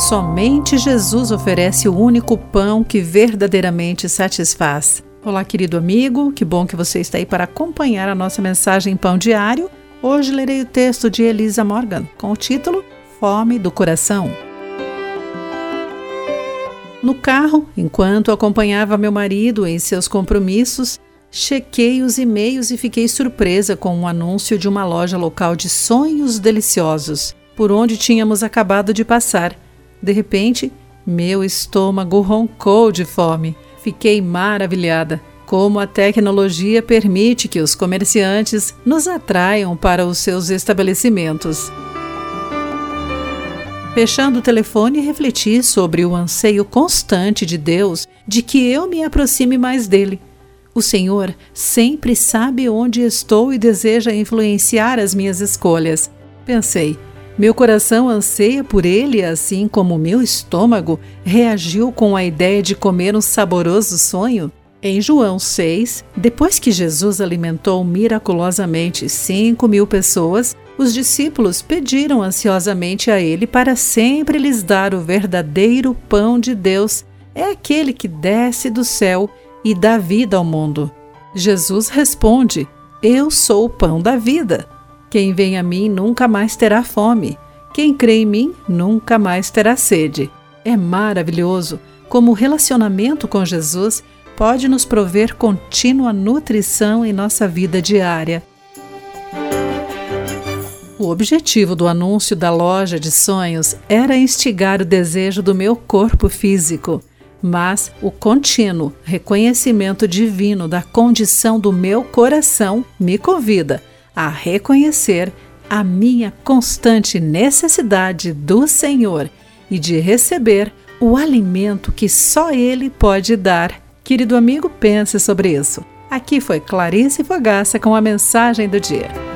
Somente Jesus oferece o único pão que verdadeiramente satisfaz. Olá, querido amigo, que bom que você está aí para acompanhar a nossa mensagem Pão Diário. Hoje lerei o texto de Elisa Morgan com o título Fome do Coração. No carro, enquanto acompanhava meu marido em seus compromissos, chequei os e-mails e fiquei surpresa com um anúncio de uma loja local de sonhos deliciosos, por onde tínhamos acabado de passar. De repente, meu estômago roncou de fome. Fiquei maravilhada. Como a tecnologia permite que os comerciantes nos atraiam para os seus estabelecimentos. Fechando o telefone, refleti sobre o anseio constante de Deus de que eu me aproxime mais dele. O Senhor sempre sabe onde estou e deseja influenciar as minhas escolhas. Pensei, meu coração anseia por ele, assim como meu estômago reagiu com a ideia de comer um saboroso sonho. Em João 6, depois que Jesus alimentou miraculosamente cinco mil pessoas, os discípulos pediram ansiosamente a ele para sempre lhes dar o verdadeiro pão de Deus. É aquele que desce do céu e dá vida ao mundo. Jesus responde: Eu sou o pão da vida. Quem vem a mim nunca mais terá fome. Quem crê em mim nunca mais terá sede. É maravilhoso como o relacionamento com Jesus pode nos prover contínua nutrição em nossa vida diária. O objetivo do anúncio da loja de sonhos era instigar o desejo do meu corpo físico, mas o contínuo reconhecimento divino da condição do meu coração me convida a reconhecer a minha constante necessidade do Senhor e de receber o alimento que só Ele pode dar. Querido amigo, pense sobre isso. Aqui foi Clarice Fogaça com a mensagem do dia.